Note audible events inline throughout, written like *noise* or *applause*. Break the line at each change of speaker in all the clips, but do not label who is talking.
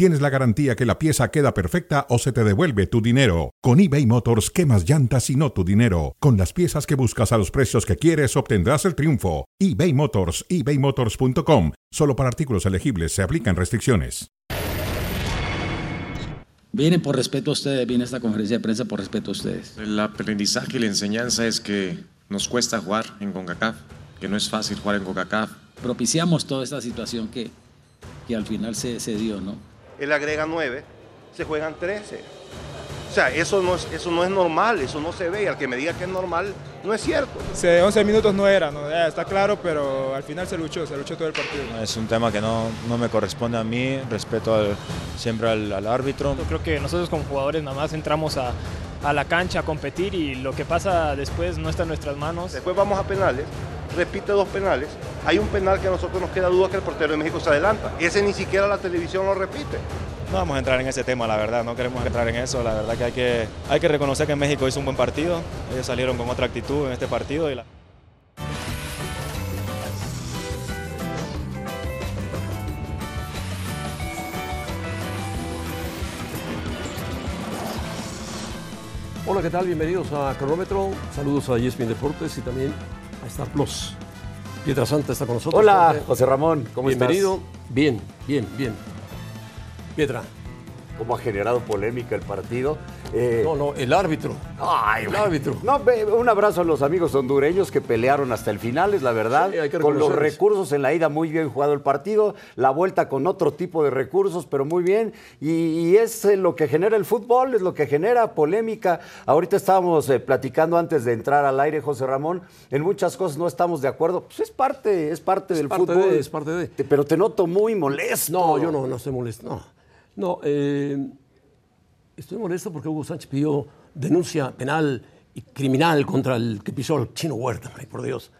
tienes la garantía que la pieza queda perfecta o se te devuelve tu dinero. Con eBay Motors, quemas llantas y no tu dinero. Con las piezas que buscas a los precios que quieres, obtendrás el triunfo. eBay Motors, ebaymotors.com. Solo para artículos elegibles se aplican restricciones.
Viene por respeto a ustedes, viene esta conferencia de prensa por respeto a ustedes.
El aprendizaje y la enseñanza es que nos cuesta jugar en CONCACAF, que no es fácil jugar en CONCACAF.
Propiciamos toda esta situación que, que al final se, se dio, ¿no?
Él agrega 9, se juegan 13. O sea, eso no, es, eso no es normal, eso no se ve. Y al que me diga que es normal, no es cierto.
Sí, 11 minutos no era, ¿no? está claro, pero al final se luchó, se luchó todo el partido.
Es un tema que no, no me corresponde a mí, respeto al, siempre al, al, árbitro.
Yo creo que nosotros como jugadores nada más entramos a, a la cancha a competir y lo que pasa después no está en nuestras manos.
Después vamos a penales, repite dos penales. Hay un penal que a nosotros nos queda duda que el portero de México se adelanta. Ese ni siquiera la televisión lo repite.
No vamos a entrar en ese tema, la verdad, no queremos entrar en eso. La verdad que hay que, hay que reconocer que México hizo un buen partido. Ellos salieron con otra actitud en este partido. Y la...
Hola, ¿qué tal? Bienvenidos a Cronómetro. Saludos a ESPN Deportes y también a Star Plus. Pietra Santa está con nosotros.
Hola, José Ramón, ¿cómo
Bienvenido.
estás?
Bien, bien, bien. Pietra.
¿Cómo ha generado polémica el partido?
Eh, no, no, el árbitro.
Ay,
el árbitro.
No, un abrazo a los amigos hondureños que pelearon hasta el final, es la verdad.
Sí,
con los recursos en la ida, muy bien jugado el partido. La vuelta con otro tipo de recursos, pero muy bien. Y, y es lo que genera el fútbol, es lo que genera polémica. Ahorita estábamos eh, platicando antes de entrar al aire, José Ramón. En muchas cosas no estamos de acuerdo. Pues es parte, es parte
es
del
parte
fútbol.
De, es parte de.
Pero te noto muy molesto.
No, yo no, no estoy molesto. No. No, eh, estoy molesto porque Hugo Sánchez pidió denuncia penal y criminal contra el que pisó el chino Huerta, por Dios.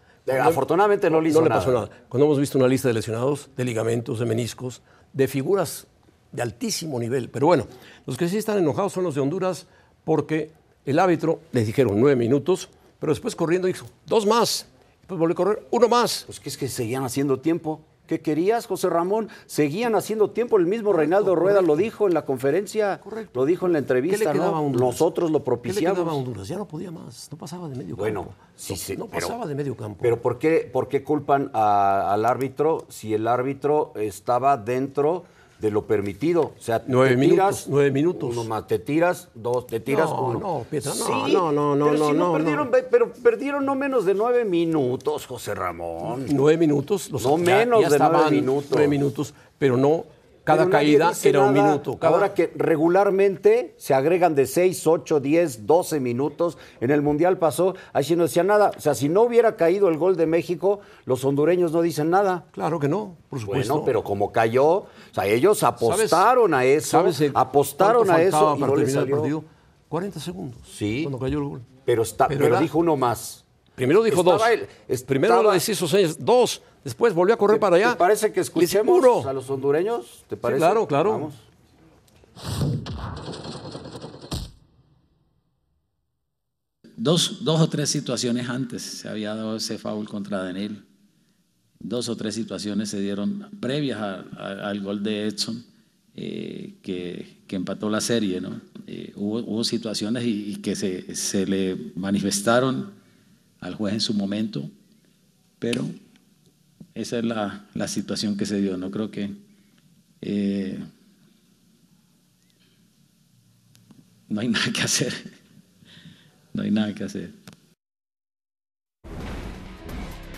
Afortunadamente no, no le hizo
no
nada.
le pasó nada. Cuando hemos visto una lista de lesionados, de ligamentos, de meniscos, de figuras de altísimo nivel. Pero bueno, los que sí están enojados son los de Honduras porque el árbitro les dijeron nueve minutos, pero después corriendo hizo dos más. Después volvió a correr uno más.
Pues que es que seguían haciendo tiempo. ¿Qué querías, José Ramón? Seguían haciendo tiempo. El mismo Reinaldo Rueda correcto. lo dijo en la conferencia, correcto. lo dijo en la entrevista. ¿no? Nosotros lo propiciamos.
¿Qué le quedaba a Honduras? Ya no podía más, no pasaba de medio
bueno,
campo.
Sí, sí,
no, no
pero,
pasaba de medio campo.
Pero ¿por qué, por qué culpan a, al árbitro si el árbitro estaba dentro de lo permitido? O sea,
nueve
te
minutos,
tiras,
nueve minutos.
Uno más, te tiras, dos, te tiras
no,
uno.
No, Pietra, no,
sí,
no, no, no,
pero
no,
si
no,
perdieron,
no.
Pero perdieron no menos de nueve minutos, José Ramón.
Nueve minutos. Los,
no
ya,
menos
ya
de nueve minutos.
Nueve minutos, pero no. Cada
Pero
caída era un minuto. Cada...
Ahora que regularmente se agregan de 6, 8, 10, 12 minutos. En el Mundial pasó, ahí sí no decía nada. O sea, si no hubiera caído el gol de México, los hondureños no dicen nada.
Claro que no, por supuesto.
Bueno, pero como cayó, o sea, ellos apostaron a eso,
¿sabes
apostaron a eso y
para
no les
terminar
salió.
el partido? 40 segundos.
Sí.
Cuando cayó el gol.
Pero, está, pero,
era-
dijo uno más.
Primero dijo
Estaba
dos.
estaba-
Primero lo decía años, dos. Después volvió a correr para allá.
¿Te parece que escuchemos a los hondureños? ¿Te parece?
claro, claro.
Vamos.
Dos, dos o tres situaciones antes se había dado ese foul contra Daniel. Dos o tres situaciones se dieron previas a- a- al gol de Edson, eh, que, que empató la serie. ¿no? Eh, hubo, hubo situaciones y, y que se, se le manifestaron al juez en su momento, pero esa es la, la situación que se dio. No creo que eh, no hay *laughs* nada que hacer. No hay nada que hacer.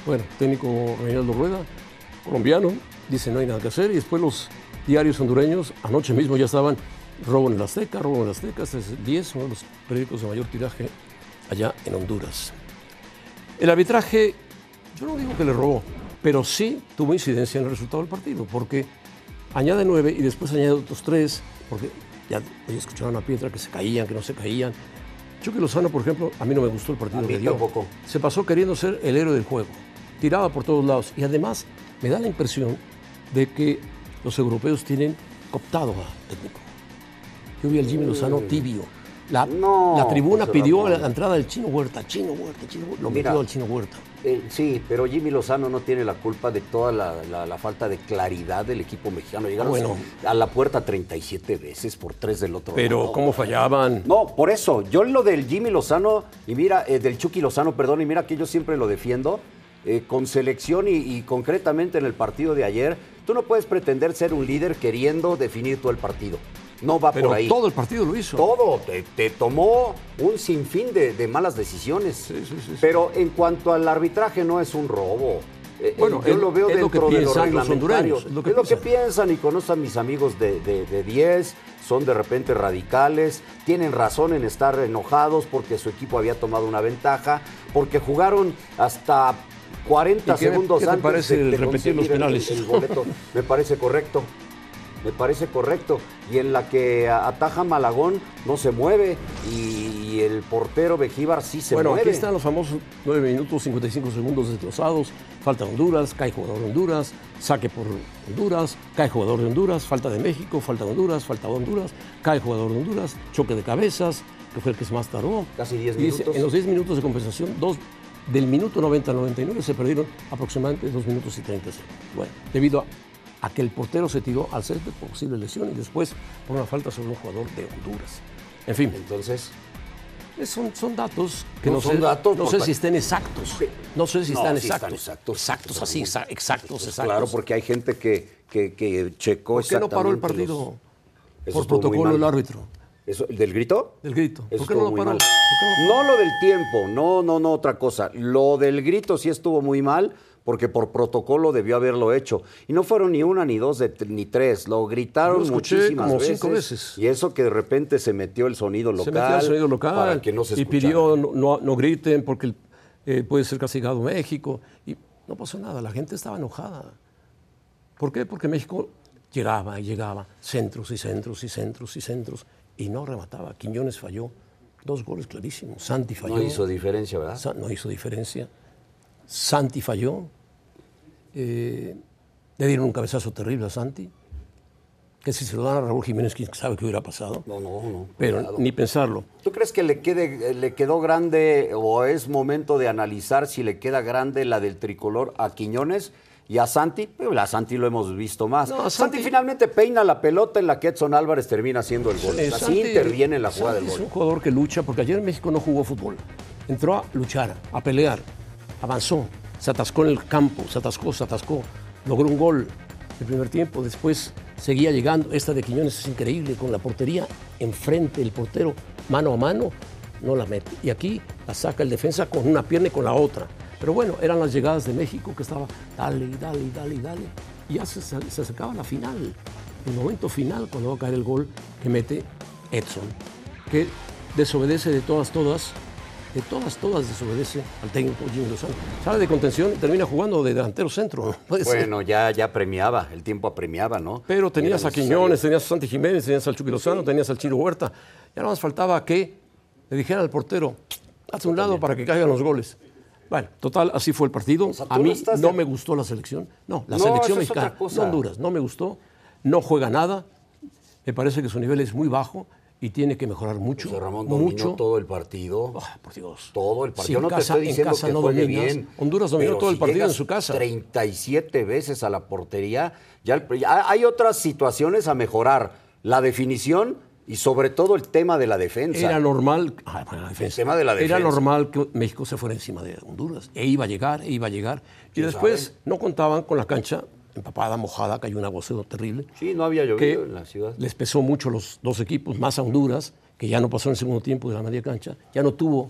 Bueno, técnico Reinaldo Rueda, colombiano, dice no hay nada que hacer. Y después los diarios hondureños, anoche mismo ya estaban robo en el Azteca, robo en el Azteca, es el 10, uno de los periódicos de mayor tiraje allá en Honduras. El arbitraje, yo no digo que le robó, pero sí tuvo incidencia en el resultado del partido, porque añade nueve y después añade otros tres, porque ya hoy escucharon a Pietra que se caían, que no se caían. Chucky Lozano, por ejemplo, a mí no me gustó el partido
A mí
que dio.
tampoco.
Se pasó queriendo ser el héroe del juego. Tiraba por todos lados. Y además, me da la impresión de que los europeos tienen cooptado a técnico. Yo vi al Jimmy Lozano tibio. La,
No,
la tribuna pidió
Ramón.
la entrada del Chino Huerta, Chino Huerta, Chino Huerta. Lo
Mira.
metió al Chino Huerta.
Eh, sí, pero Jimmy Lozano no tiene la culpa de toda la, la- la falta de claridad del equipo mexicano. Llegaron
Bueno.
a la puerta 37 veces por tres del otro
Pero
lado.
cómo fallaban.
No, por eso, yo lo del Jimmy Lozano, y mira, eh, del Chucky Lozano, perdón, y mira que yo siempre lo defiendo, eh, con selección y, y concretamente en el partido de ayer, tú no puedes pretender ser un líder queriendo definir todo el partido. No va
Pero
por ahí.
todo el partido lo hizo.
Todo, te, te tomó un sinfín de, de malas decisiones.
Sí, sí, sí.
Pero en cuanto al arbitraje, no es un robo. Eh,
Bueno,
eh, yo
es-
lo veo
es lo que
dentro de los
piensan los
reglamentarios.
hondureños, es lo que
piensan y conozco a mis amigos de, de, de 10, son de repente radicales, tienen razón en estar enojados porque su equipo había tomado una ventaja, porque jugaron hasta 40
¿Y qué-
segundos
qué te
antes
parece
de, de
repetir los
el-
penales?
el boleto. *laughs* Me parece correcto. Me parece correcto. Y en la que ataja Malagón no se mueve y el portero Bejíbar sí se
bueno,
mueve.
aquí están los famosos 9 minutos 55 segundos desglosados. Falta Honduras, cae jugador de Honduras, saque por Honduras, cae jugador de Honduras, falta de México, falta de Honduras, falta de Honduras, cae jugador de Honduras, choque de cabezas, que fue el que más tardó.
Casi 10
Y dice,
minutos.
en los 10 minutos de compensación, dos, del minuto 90 al 99 se perdieron aproximadamente 2 minutos y 30 segundos. Bueno, debido a, a que el portero se tiró al césped por posible lesión y después por una falta sobre un jugador de Honduras. En fin,
Entonces,
Son, son datos que
No
no,
son
sé,
datos,
no sé si estén exactos. No sé si
No,
están
sí están
exactos.
exactos.
Exactos, así, exa- exactos,
pues
exactos.
claro, porque hay gente que, que, que checó
¿Por qué no paró el partido
los-
por protocolo el árbitro?
Eso, ¿Del grito?
Del grito. ¿Por qué no lo paró? ¿Por qué no lo
No lo del tiempo, no, no, no, otra cosa. Lo del grito sí estuvo muy mal porque por protocolo debió haberlo hecho. Y no fueron ni una, ni dos, de- ni tres. Lo gritaron
lo escuché
muchísimas
como
veces.
cinco veces.
Y eso que de repente se metió el sonido local.
Se metió al sonido local
Para que no se
y pidió no, no, no griten porque eh, puede ser castigado México. Y no pasó nada, la gente estaba enojada. ¿Por qué? Porque México llegaba y llegaba, centros y centros y centros y centros, y no remataba. Quiñones falló, dos goles clarísimos. Santi falló.
No hizo diferencia, ¿verdad?
Sa- no hizo diferencia. Santi falló. Eh, le dieron un cabezazo terrible a Santi. Que si se lo dan a Raúl Jiménez, quién sabe qué hubiera pasado.
No, no, no.
Pero ni pensarlo.
¿Tú crees que le, quede, le quedó grande o es momento de analizar si le queda grande la del tricolor a Quiñones y a Santi? Pero a Santi lo hemos visto más.
No,
Santi,
Santi-
finalmente peina la pelota en la que Edson Álvarez termina haciendo el gol.
Eh,
Así
Santi-
interviene en la jugada
Santi
del
Es
gol.
un jugador que lucha, porque ayer México no jugó fútbol. Entró a luchar, a pelear, avanzó, se atascó en el campo, se atascó, se atascó, logró un gol el primer tiempo, después seguía llegando. Esta de Quiñones es increíble, con la portería enfrente, el portero mano a mano, no la mete. Y aquí la saca el defensa con una pierna y con la otra. Pero bueno, eran las llegadas de México que estaba dale, dale, dale, y dale. Y ya se, se acercaba la final, el momento final, cuando va a caer el gol que mete Edson, que desobedece de todas, todas, de todas, todas desobedece al técnico Jimmy Lozano. Sale de contención y termina jugando de delantero centro. *laughs*
Bueno, ya, ya premiaba, el tiempo apremiaba, ¿no?
Pero
Era
tenías a. Quiñones, tenías a Santi Jiménez, tenías al Chucky Lozano, tenías al Chino Huerta. Ya nada más faltaba que le dijera al portero, hazte un lado para que caigan los goles. Bueno, total, así fue el partido.
sea,
a mí
no estás
no
de-
me gustó la selección. No, la
No,
selección mexicana, no Honduras, no me gustó. No juega nada. Me parece que su nivel es muy bajo y tiene que mejorar mucho.
José Ramón dominó
mucho.
todo el partido.
Ah, por Dios.
Todo el
Si
partido.
en
no te
casa- en
diciendo
casa
que
no
juegue
dominas.
bien.
Honduras dominó
pero
todo el
si
partido en su casa.
37 veces a la portería. Ya el- ya hay otras situaciones a mejorar. La definición y sobre todo el tema de la defensa.
Era normal, ah, bueno, la defensa.
tema de la
Era
defensa.
normal que México se fuera encima de Honduras. E iba a llegar, e iba a llegar. Y
¿Quién
después no contaban con la cancha empapada, mojada, cayó un aguacero terrible.
Sí, no había llovido en la ciudad.
les pesó mucho los dos equipos, más a Honduras, que ya no pasó en el segundo tiempo de la media cancha, ya no tuvo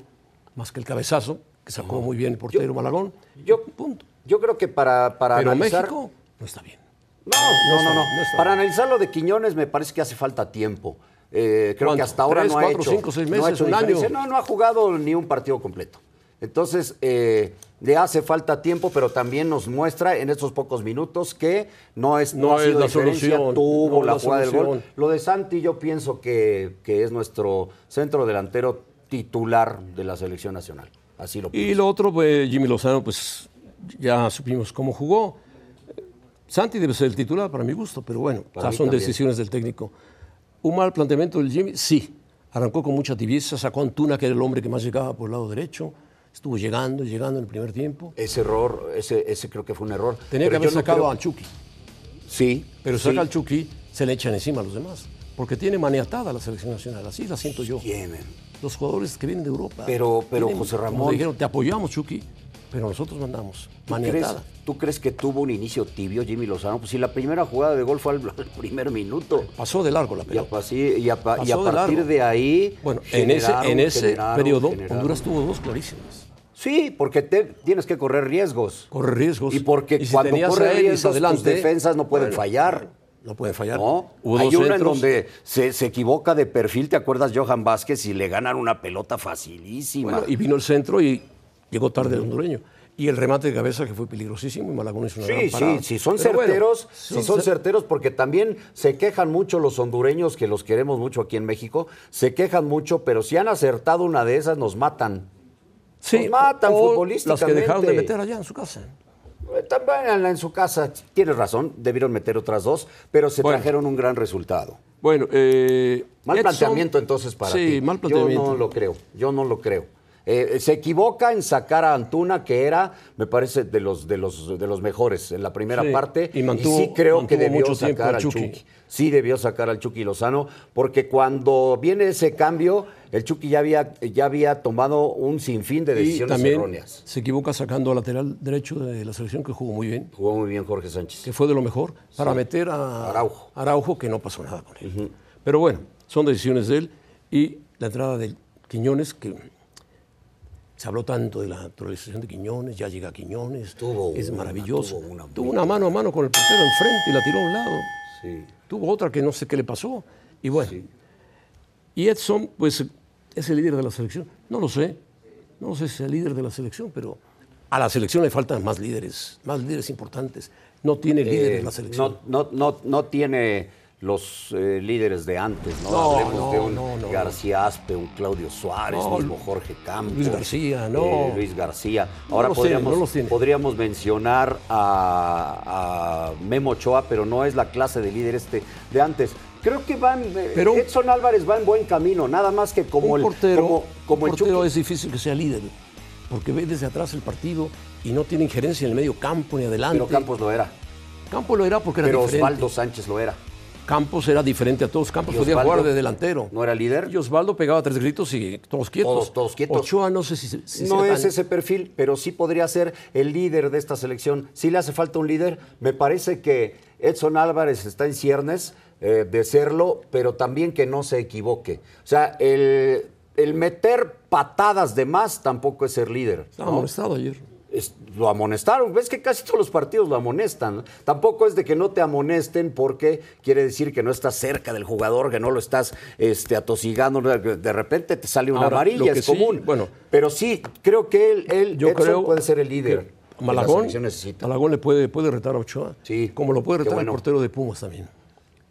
más que el cabezazo, que sacó muy bien el portero Malagón.
Yo,
punto.
yo creo que para, para
Pero
analizar...
México no está bien.
No, no, no, no.
no está
Para analizar lo de Quiñones me parece que hace falta tiempo. Eh, creo que hasta ahora
¿Tres,
no ha
cuatro,
hecho.
cinco, seis
no ha
meses,
hecho
un año?
diferencia. No, no ha jugado ni un partido completo. Entonces, eh, le hace falta tiempo, pero también nos muestra en estos pocos minutos que no es
No
ha
es la solución,
tuvo
no
la
la
jugada del gol. Lo de Santi yo pienso que, que es nuestro centro delantero titular de la selección nacional. Así lo pienso.
Y lo otro, pues, Jimmy Lozano, pues ya supimos cómo jugó. Santi debe ser el titular para mi gusto, pero bueno, ya son
también.
decisiones del técnico. ¿Un mal planteamiento del Jimmy? Sí. Arrancó con mucha tibieza, sacó a Antuna, que era el hombre que más llegaba por el lado derecho. Estuvo llegando, llegando en el primer tiempo.
Ese error, ese, ese creo que fue un error.
Tenía que haber
yo no
sacado
creo-
al Chucky.
Sí.
Pero
sí.
saca al Chucky, se le echan encima a los demás. Porque tiene maniatada la selección nacional, así la siento yo.
Tienen.
Los jugadores que vienen de Europa.
Pero- pero,
tienen-
José
como
Ramón-
dijeron, te apoyamos, Chucky, pero nosotros mandamos.
¿Tú crees, tú crees que tuvo un inicio tibio Jimmy Lozano? Pues si la primera jugada de gol fue al, *laughs* al primer minuto.
Pasó de largo la
Y a,
pelota.
sí, y a pa- y a
Pasó de
partir de ahí.
Bueno, en ese,
generaron,
en ese
generaron,
periodo,
generaron.
Honduras tuvo dos clarísimas.
Sí, porque te- tienes que correr riesgos.
Corre riesgos.
Y porque
Y si
cuando
tenías a
corre
Ellis
riesgos,
adelante,
tus defensas no pueden
bueno,
fallar.
No pueden fallar.
¿No?
Hubo
Hay una en donde se, se equivoca de perfil, ¿te acuerdas Johan Vázquez? Y le ganan una pelota facilísima.
Bueno, y vino el centro y llegó tarde el hondureño. Y el remate de cabeza que fue peligrosísimo y Malagón hizo una gran
Sí,
parada.
sí, si son
Pero bueno,
certeros, si son
cer-
certeros, porque también se quejan mucho los hondureños, que los queremos mucho aquí en México, se quejan mucho, pero si han acertado una de esas, nos matan.
Sí,
nos matan futbolísticamente.
Las que dejaron de meter allá en su casa.
Eh, También en, su casa, tienes razón, debieron meter otras dos, pero se
Bueno.
trajeron un gran resultado.
Bueno, eh,
Mal
Edson-
planteamiento entonces para
sí,
ti.
mal planteamiento.
Yo no lo creo, yo no lo creo. Eh, se equivoca en sacar a Antuna, que era, me parece, de los, de los, de los mejores en la primera
Sí,
parte.
y mantuvo-
sí creo que debió
mucho
sacar al
Chucky.
Chucky. Sí debió sacar al Chucky Lozano, porque cuando viene ese cambio, el Chucky ya había, ya había tomado un sinfín de
Y
decisiones
también
erróneas.
se equivoca sacando al lateral derecho de la selección que jugó muy bien,
Jugó muy bien Jorge Sánchez.
que fue de lo mejor, para meter a
Araujo.
Araujo, que no pasó nada con él. Pero bueno, son decisiones de él y la entrada de Quiñones, que se habló tanto de la naturalización de Quiñones, ya llega Quiñones,
Tuvo
es
una,
maravilloso.
tuvo una
Tuvo
muy
una mano a mano con el portero enfrente y la tiró a un lado.
Sí.
Tuvo otra que no sé qué le pasó. Y bueno. Y Edson, pues, es el líder de la selección. No lo sé. No lo sé si es el líder de la selección, pero a la selección le faltan más líderes, más líderes importantes. No tiene líderes
Eh,
en la selección.
no, no, no, no tiene los eh, líderes de antes, ¿no?
No,
Hablemos
no,
de un
no.
García Aspe, un Claudio Suárez, mismo Jorge Campos.
Luis García, no.
eh, Luis García. Ahora podríamos,
tiene.
mencionar a, a Memo Ochoa, pero no es la clase de líder este de antes. Creo que van, eh,
Pero
Edson Álvarez va en buen camino, nada más que como
un
el
portero,
como, como
un
el
portero es difícil que sea líder, porque ve desde atrás el partido y no tiene injerencia en el medio campo ni adelante.
Pero Campos lo era.
Campos lo era porque era
Pero
diferente.
Osvaldo Sánchez lo era.
Campos era diferente a todos. Campos
¿Y
podía jugar de delantero.
¿No era líder?
Y Osvaldo pegaba tres gritos y todos quietos.
Todos- todos quietos.
Ochoa no sé si, si
No es
tan-
ese perfil, pero sí podría ser el líder de esta selección. Sí le hace falta un líder. Me parece que Edson Álvarez está en ciernes eh, de serlo, pero también que no se equivoque. O sea, el, el meter patadas de más tampoco es ser líder.
Estaba
¿no?
amonestado ayer.
Es- lo amonestaron. Ves que casi todos los partidos lo amonestan. Tampoco es de que no te amonesten porque quiere decir que no estás cerca del jugador, que no lo estás este, atosigando. De repente te sale una
Ahora,
amarilla, es
sí,
común.
bueno.
Pero sí, creo que él, él
Yo
Edson
creo
puede ser el líder.
Malagón. Malagón le puede, puede retar a Ochoa.
Sí,
Como lo puede retar
bueno.
el portero de Pumas también.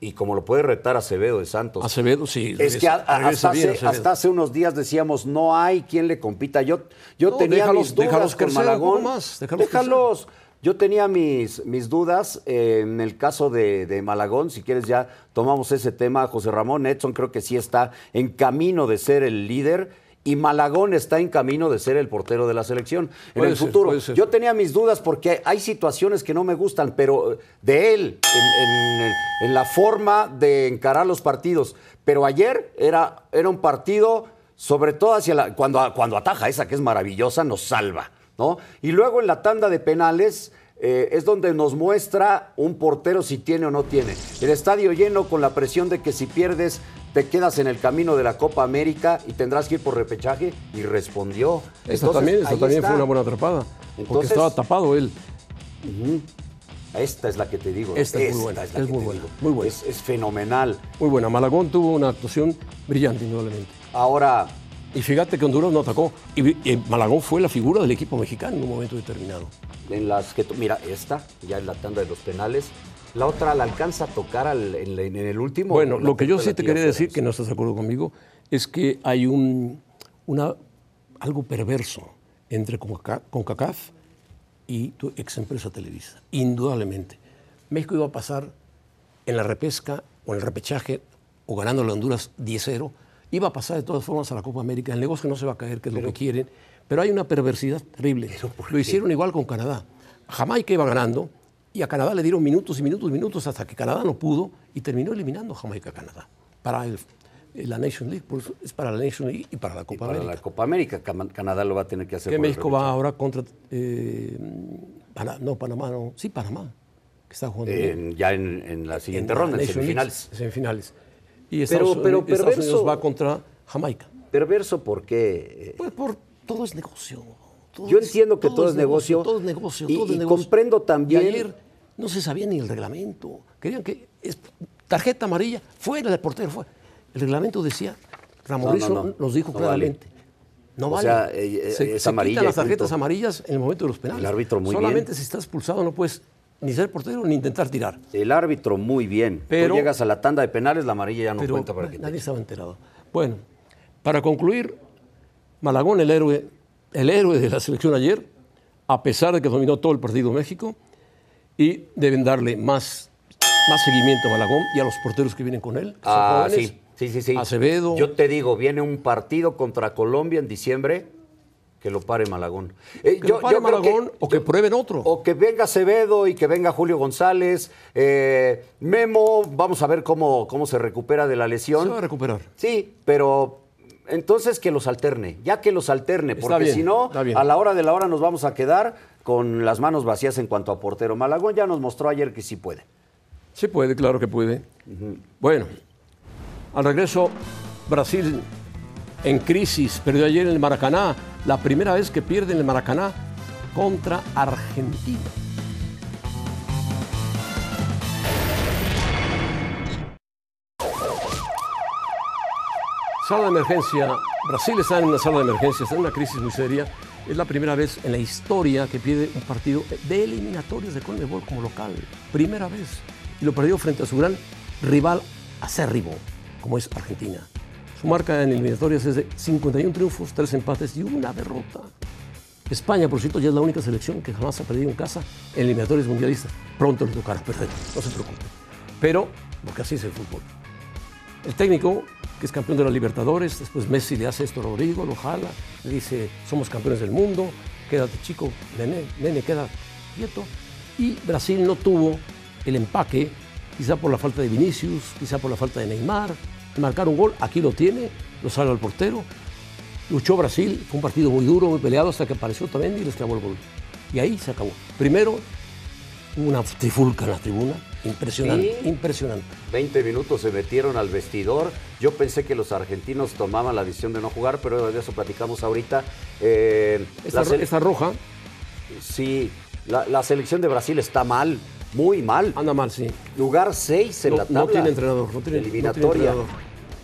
Y como lo puede retar Acevedo de Santos.
Acevedo, sí.
Es que a- a-
regresa
hasta, hace,
Acevedo.
hasta hace unos días decíamos, no hay quien le compita. Yo, yo
No,
tenía
déjalos-
mis dudas
déjalos
con
crecer un poco
Malagón.
más, déjalos
Déjalos. Yo tenía mis, mis dudas eh, en el caso de, de Malagón. Si quieres ya tomamos ese tema. José Ramón Edson creo que sí está en camino de ser el líder. Y Malagón está en camino de ser el portero de la selección en el
ser,
futuro. Yo tenía mis dudas porque hay situaciones que no me gustan, pero de él, en, en- en la forma de encarar los partidos. Pero ayer era, era un partido, sobre todo hacia la, cuando, cuando ataja esa que es maravillosa, nos salva. ¿no? Y luego en la tanda de penales eh, es donde nos muestra un portero si tiene o no tiene. El estadio lleno con la presión de que si pierdes te quedas en el camino de la Copa América y tendrás que ir por repechaje y respondió. Entonces,
también, también
está.
fue una buena atrapada. porque estaba tapado él.
Esta es la que te digo.
Esta es muy buena,
es
es muy buena, muy buena.
Es, es fenomenal.
Muy buena. Malagón tuvo una actuación brillante, indudablemente.
Ahora,
Y fíjate que Honduras no atacó. Y, y Malagón fue la figura del equipo mexicano en un momento determinado.
en las que tú- mira, esta, ya en la tanda de los penales. La otra la alcanza a tocar al- en, en el último.
Bueno,
La
lo que yo sí
la
te quería decir, que no estás de acuerdo conmigo, es que hay un, una, algo perverso entre Conca- CONCACAF y tu ex empresa Televisa, indudablemente. México iba a pasar en la repesca o en el repechaje o ganando a Honduras 10-0, iba a pasar de todas formas a la Copa América. El negocio no se va a caer, que es lo que quieren, pero hay una perversidad terrible. Lo hicieron igual con Canadá. Jamaica iba ganando y a Canadá le dieron minutos y minutos y minutos hasta que Canadá no pudo y terminó eliminando Jamaica a Canadá para el- la Nation League. Por eso es para la Nation League y para la
Y
Copa
para
América.
la Copa América, Canadá lo va a tener que hacer.
que
por
México va ahora contra eh, no Panamá no sí Panamá que está jugando.
En- ya en, en la siguiente
En la
ronda, en
League,
semifinales.
semifinales y
Pero-
Estados,
pero
Estados
perverso-
Unidos va contra Jamaica
Perverso porque
pues por todo es negocio todo
Yo entiendo que todo es negocio,
todo es negocio
y-
todo es
y
negocio.
comprendo también-
y ayer no se sabía ni el reglamento querían que es tarjeta amarilla fuera del portero fuera. el reglamento decía Ramorrizo
No, no, no.
nos dijo claramente No
O
vale.
sea, eh, eh,
se,
es
se
amarilla
quitan las tarjetas
punto.
amarillas en el momento de los penales.
El árbitro muy
Solamente
bien.
si estás expulsado no puedes ni ser portero ni intentar tirar.
el árbitro muy bien.
Pero-
Tú llegas a la tanda de penales, la amarilla ya no
pero
cuenta para que te
nadie estaba enterado. Bueno, para concluir, Malagón, el héroe, el héroe de la selección ayer, a pesar de que dominó todo el partido México, y deben darle más, más seguimiento a Malagón y a los porteros que vienen con él. que
Ah, sí, sí, sí, sí.
Acevedo.
Yo te digo, viene un partido contra Colombia en diciembre que lo pare Malagón. Eh,
Que lo pare Malagón o que prueben otro.
O que venga Acevedo y que venga Julio González. eh, Memo, vamos a ver cómo, cómo se recupera de la lesión.
Se va a recuperar.
Sí, pero entonces que los alterne, ya que los alterne, porque si no, a la hora de la hora nos vamos a quedar con las manos vacías en cuanto a portero. Malagón ya nos mostró ayer que sí puede.
Sí puede, claro que puede. Bueno, al regreso, Brasil en crisis, perdió ayer en el Maracaná, la primera vez que pierde en el Maracaná contra Argentina. Sala de emergencia. Brasil está en una sala de emergencia, está en una crisis muy seria. Es la primera vez en la historia que pierde un partido de eliminatorias de Conmebol como local. Primera vez. Y lo perdió frente a su gran rival acérrimo, como es Argentina. Su marca en eliminatorias es de 51 triunfos, 3 empates y una derrota. España, por cierto, ya es la única selección que jamás ha perdido en casa en eliminatorias mundialistas. Pronto le tocará perder, no se preocupe. Pero, porque así es el fútbol. El técnico, que es campeón de la Libertadores, después Messi le hace esto a Rodrigo, lo jala, le dice, somos campeones del mundo, quédate chico, nene, nene, queda quieto. Y Brasil no tuvo el empaque, quizá por la falta de Vinicius, quizá por la falta de Neymar, marcar un gol, aquí lo tiene, lo sale al portero, luchó Brasil, fue un partido muy duro, muy peleado, hasta que apareció también y les clavó el gol. Y ahí se acabó. Primero, una trifulca en la tribuna, impresionante,
Sí.
impresionante.
20 minutos se metieron al vestidor. Yo pensé que los argentinos tomaban la decisión de no jugar, pero de eso platicamos ahorita. Eh, la
roja
Sí, la, la selección de Brasil está mal, muy mal.
anda mal, sí.
Lugar 6 en
No-
la
no
tabla.
tiene entrenador, no tiene- no tiene
eliminatoria.
entrenador.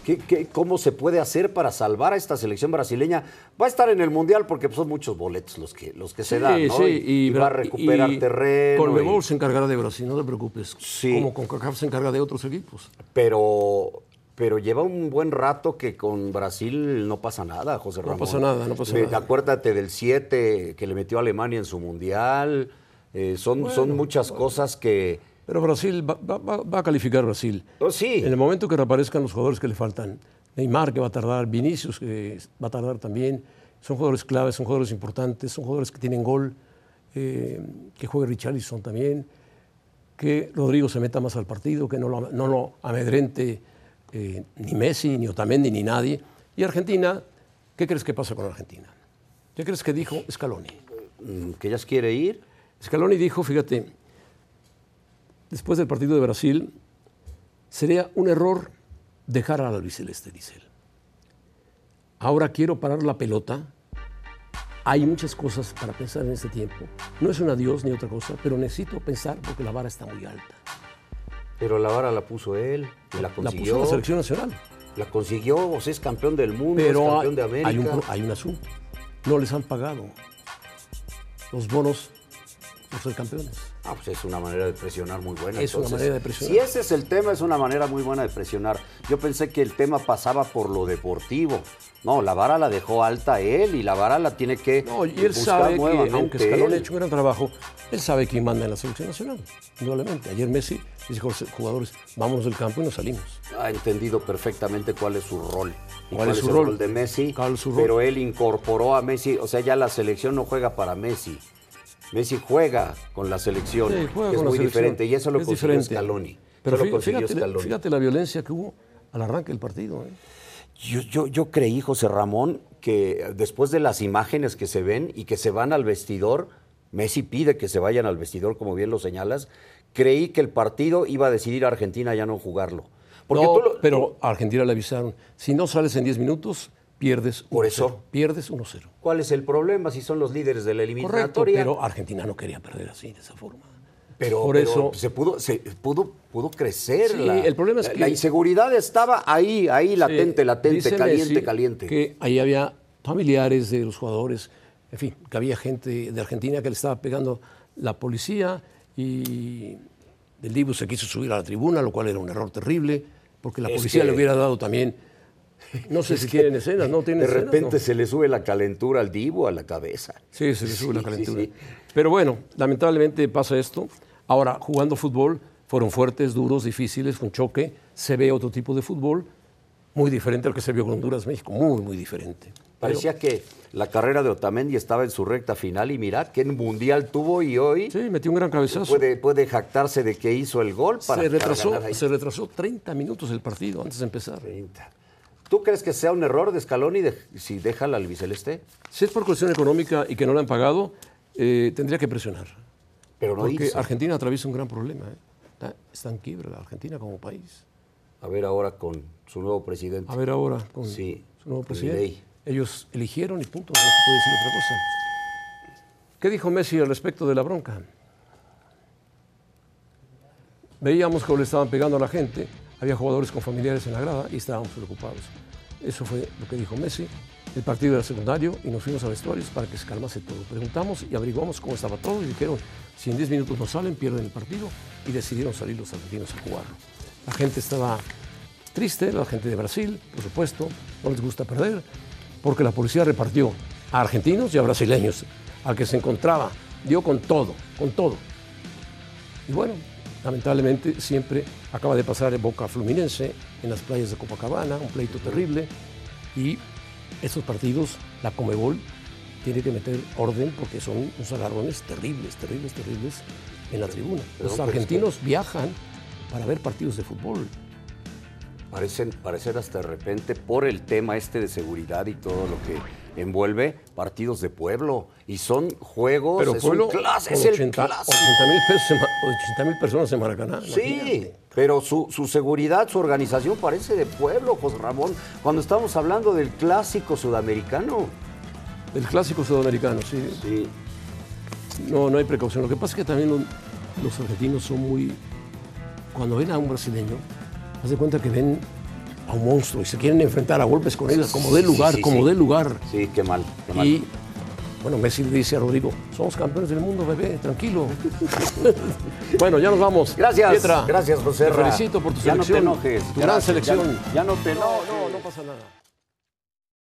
¿Qué- qué- cómo se puede hacer para salvar a esta selección brasileña? Va a estar en el Mundial porque pues, son muchos boletos los que, los que se dan, ¿no? y, y va a recuperar
y
terreno.
Conmebol
y-
se encargará de Brasil, no te preocupes.
Sí.
Como CONCACAF se encarga de otros equipos.
pero, pero lleva un buen rato que con Brasil no pasa nada, José
No
Ramón.
pasa nada, no pasa nada.
Acuérdate del 7 que le metió a Alemania en su Mundial. Eh, son, son muchas cosas que...
Pero Brasil va, va- va- va a calificar Brasil.
Oh, sí.
En el momento que reaparezcan los jugadores que le faltan, Neymar que va a tardar, Vinicius que va a tardar también, son jugadores claves, son jugadores importantes, son jugadores que tienen gol, eh, que juegue Richarlison también, que Rodrigo se meta más al partido, que no lo, no lo amedrente eh, ni Messi, ni Otamendi, ni nadie. Y Argentina, ¿qué crees que pasa con Argentina? ¿Qué crees que dijo Scaloni?
mm, que ya quiere ir.
Scaloni dijo, fíjate, después del partido de Brasil, sería un error dejar al albiceleste, dice él. Ahora quiero parar la pelota. Hay muchas cosas para pensar en este tiempo. No es un adiós ni otra cosa, pero necesito pensar porque la vara está muy alta.
Pero la vara la puso él, y la
La
consiguió.
puso la selección nacional.
La consiguió, o sea, es campeón del mundo,
Pero
es campeón de América.
hay un, hay un asunto. No les han pagado los bonos por ser campeones.
Ah, pues es una manera de presionar muy buena.
Es una manera de presionar.
Si ese es el tema, es una manera muy buena de presionar. Yo pensé que el tema pasaba por lo deportivo. No, la vara la dejó alta él y la vara la tiene que
No, y él
buscar
sabe que, aunque Scaloni ha hecho un gran trabajo, él sabe quién manda en la selección nacional, indudablemente. Ayer Messi a los jugadores, vámonos del campo y nos salimos.
ha entendido perfectamente cuál es su rol. Y
¿Cuál
cuál,
es su
el
rol?
rol de Messi.
¿Cuál es su rol?
Pero él incorporó a Messi. O sea, ya la selección no juega para Messi. Messi juega con la selección.
Sí, juega
que
con
es
la
muy
selección.
diferente. Y eso lo
Es
consiguió
diferente.
Scaloni.
Pero fí-
consiguió
fíjate,
Scaloni.
fíjate la violencia que hubo al arranque del partido. ¿eh?
Yo, yo, yo creí, José Ramón, que después de las imágenes que se ven y que se van al vestidor, Messi pide que se vayan al vestidor, como bien lo señalas, creí que el partido iba a decidir a Argentina ya no jugarlo. Porque
No,
tú lo-
pero a Argentina le avisaron, si no sales en 10 minutos, pierdes 1-0.
Por eso.
Pierdes 1-0.
¿Cuál es el problema si son los líderes de la
Correcto,
eliminatoria?
pero Argentina no quería perder así, de esa forma.
Pero,
Por
pero
eso-
se pudo, se pudo, pudo crecer.
Sí,
la,
el problema es que-
la inseguridad estaba ahí, ahí, latente,
Sí,
latente, caliente,
Messi
caliente.
Que ahí había familiares de los jugadores, en fin, que había gente de Argentina que le estaba pegando la policía y el Dibu se quiso subir a la tribuna, lo cual era un error terrible, porque la
Es
policía
que-
le hubiera dado también, no sé si tienen escenas, no tienen
De
escenas,
repente
no.
se le sube la calentura al divo a la cabeza.
Sí, se le sube la
Sí, sí,
calentura.
sí.
Pero bueno, lamentablemente pasa esto. Ahora, jugando fútbol, fueron fuertes, duros, difíciles, un choque. Se ve otro tipo de fútbol, muy diferente al que se vio con Honduras-México, muy, muy diferente.
Parecía que la carrera de Otamendi estaba en su recta final y mirad qué mundial tuvo y hoy
Sí, metió un gran cabezazo.
puede, puede jactarse de que hizo el gol para,
se, retrasó, se retrasó 30 minutos el partido antes de empezar.
30. ¿Tú crees que sea un error de Scaloni de- si deja al albiceleste?
Si es por cuestión económica y que no le han pagado, eh, tendría que presionar.
Pero no
porque
hizo.
Argentina atraviesa un gran problema. ¿eh? Está, está en quiebra la Argentina como país.
A ver ahora con su nuevo presidente.
A ver ahora con
Sí,
su nuevo presidente. Ellos eligieron y punto, no se puede decir otra cosa. ¿Qué dijo Messi al respecto de la bronca? Veíamos que le estaban pegando a la gente, había jugadores con familiares en la grada y estábamos preocupados. Eso fue lo que dijo Messi. El partido era secundario y nos fuimos a vestuarios para que se calmase todo. Preguntamos y averiguamos cómo estaba todo y dijeron, si en 10 minutos no salen, pierden el partido y decidieron salir los argentinos a jugarlo. La gente estaba triste, la gente de Brasil, por supuesto, no les gusta perder, porque la policía repartió a argentinos y a brasileños, al que se encontraba, dio con todo, con todo. Y bueno, lamentablemente siempre acaba de pasar en Boca Fluminense, en las playas de Copacabana, un pleito terrible, y estos partidos, la Comebol tiene que meter orden porque son unos agarrones terribles, terribles, terribles en la tribuna. Los argentinos viajan para ver partidos de fútbol.
Parecen, parecer hasta de repente, por el tema este de seguridad y todo lo que envuelve, partidos de pueblo. Y son juegos,
Pero
es
pueblo,
un clásico,
con
es el
80
clásico.
80 mil pesos 80 mil personas en Maracaná.
Sí,
imagínate.
pero su, su seguridad, su organización parece de pueblo, José Ramón, cuando estamos hablando del clásico sudamericano.
El clásico sudamericano, sí.
Sí.
No, no hay precaución. Lo que pasa es que también lo- los argentinos son muy... Cuando ven a un brasileño, de cuenta que ven a un monstruo y se quieren enfrentar a golpes con él, como dé
Sí,
lugar,
sí,
como dé lugar.
Sí, qué mal, qué mal.
Y bueno, Messi le dice a Rodrigo, somos campeones del mundo, bebé, tranquilo. *laughs* bueno, ya nos vamos.
Gracias,
Pietra,
gracias, José
Te felicito por tu
Ya no te
selección.
enojes.
Tu gran
Gracias,
selección.
ya no te
No,
enojes.
no, no pasa nada.